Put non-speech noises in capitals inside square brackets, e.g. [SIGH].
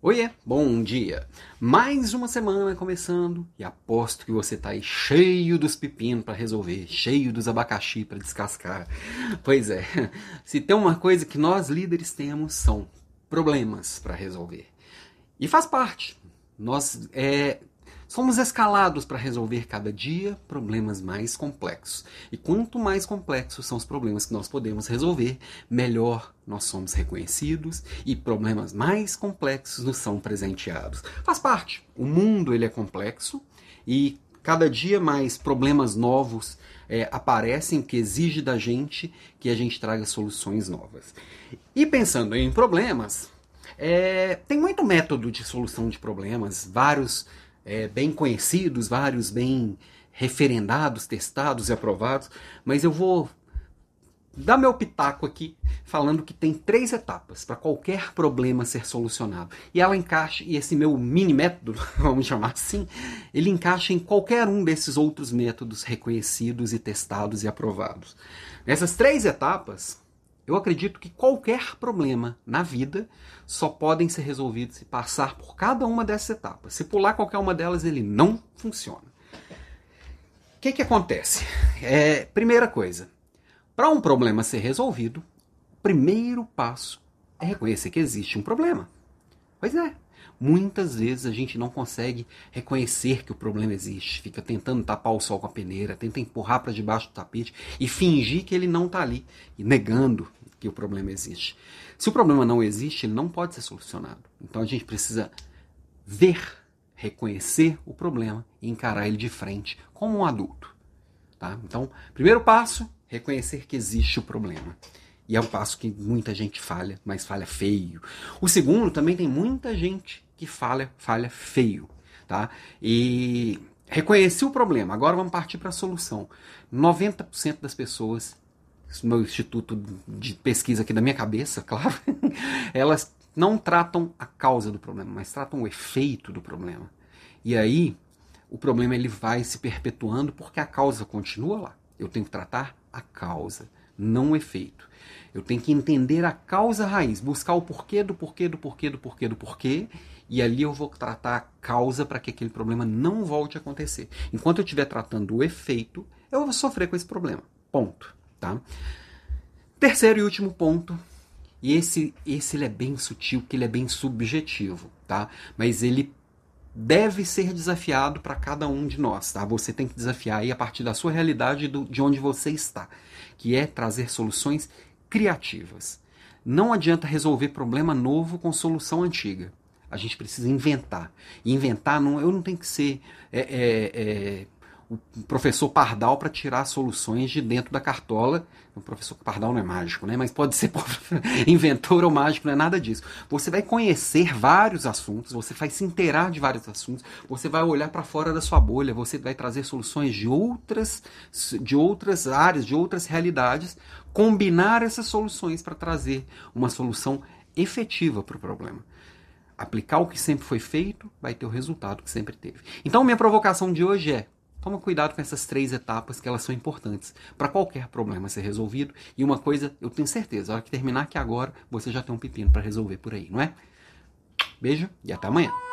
Oiê, bom dia! Mais uma semana começando e aposto que você tá aí cheio dos pepinos para resolver, cheio dos abacaxi para descascar. Pois é, [LAUGHS] se tem uma coisa que nós líderes temos são problemas para resolver. E faz parte. Nós é, Somos escalados para resolver cada dia problemas mais complexos. E quanto mais complexos são os problemas que nós podemos resolver, melhor nós somos reconhecidos e problemas mais complexos nos são presenteados. Faz parte. O mundo ele é complexo e cada dia mais problemas novos é, aparecem que exige da gente que a gente traga soluções novas. E pensando em problemas, é, tem muito método de solução de problemas, vários é, bem conhecidos, vários bem referendados, testados e aprovados, mas eu vou dar meu pitaco aqui falando que tem três etapas para qualquer problema ser solucionado. E ela encaixa, e esse meu mini método, [LAUGHS] vamos chamar assim, ele encaixa em qualquer um desses outros métodos reconhecidos e testados e aprovados. Nessas três etapas, eu acredito que qualquer problema na vida só podem ser resolvidos se passar por cada uma dessas etapas. Se pular qualquer uma delas, ele não funciona. O que, que acontece? É, primeira coisa, para um problema ser resolvido, o primeiro passo é reconhecer que existe um problema. Pois é, Muitas vezes a gente não consegue reconhecer que o problema existe, fica tentando tapar o sol com a peneira, tenta empurrar para debaixo do tapete e fingir que ele não está ali, negando que o problema existe. Se o problema não existe, ele não pode ser solucionado. Então a gente precisa ver, reconhecer o problema e encarar ele de frente como um adulto. Tá? Então, primeiro passo, reconhecer que existe o problema. E é um passo que muita gente falha, mas falha feio. O segundo, também tem muita gente que falha, falha feio, tá? E reconheci o problema, agora vamos partir para a solução. 90% das pessoas, meu instituto de pesquisa aqui da minha cabeça, [LAUGHS] claro, elas não tratam a causa do problema, mas tratam o efeito do problema. E aí, o problema ele vai se perpetuando porque a causa continua lá. Eu tenho que tratar a causa, não o efeito. Eu tenho que entender a causa raiz, buscar o porquê do porquê do porquê do porquê do porquê e ali eu vou tratar a causa para que aquele problema não volte a acontecer. Enquanto eu estiver tratando o efeito, eu vou sofrer com esse problema. Ponto. Tá? Terceiro e último ponto, e esse, esse ele é bem sutil, que ele é bem subjetivo, tá? Mas ele deve ser desafiado para cada um de nós, tá? Você tem que desafiar aí a partir da sua realidade do, de onde você está, que é trazer soluções criativas. Não adianta resolver problema novo com solução antiga. A gente precisa inventar. E inventar, não, eu não tenho que ser é, é, é, o professor Pardal para tirar soluções de dentro da cartola. O professor Pardal não é mágico, né? Mas pode ser [LAUGHS] inventor ou mágico, não é nada disso. Você vai conhecer vários assuntos, você vai se inteirar de vários assuntos, você vai olhar para fora da sua bolha, você vai trazer soluções de outras, de outras áreas, de outras realidades, combinar essas soluções para trazer uma solução efetiva para o problema aplicar o que sempre foi feito, vai ter o resultado que sempre teve. Então, minha provocação de hoje é: toma cuidado com essas três etapas que elas são importantes para qualquer problema ser resolvido. E uma coisa, eu tenho certeza, a hora que terminar aqui agora, você já tem um pepino para resolver por aí, não é? Beijo e até amanhã.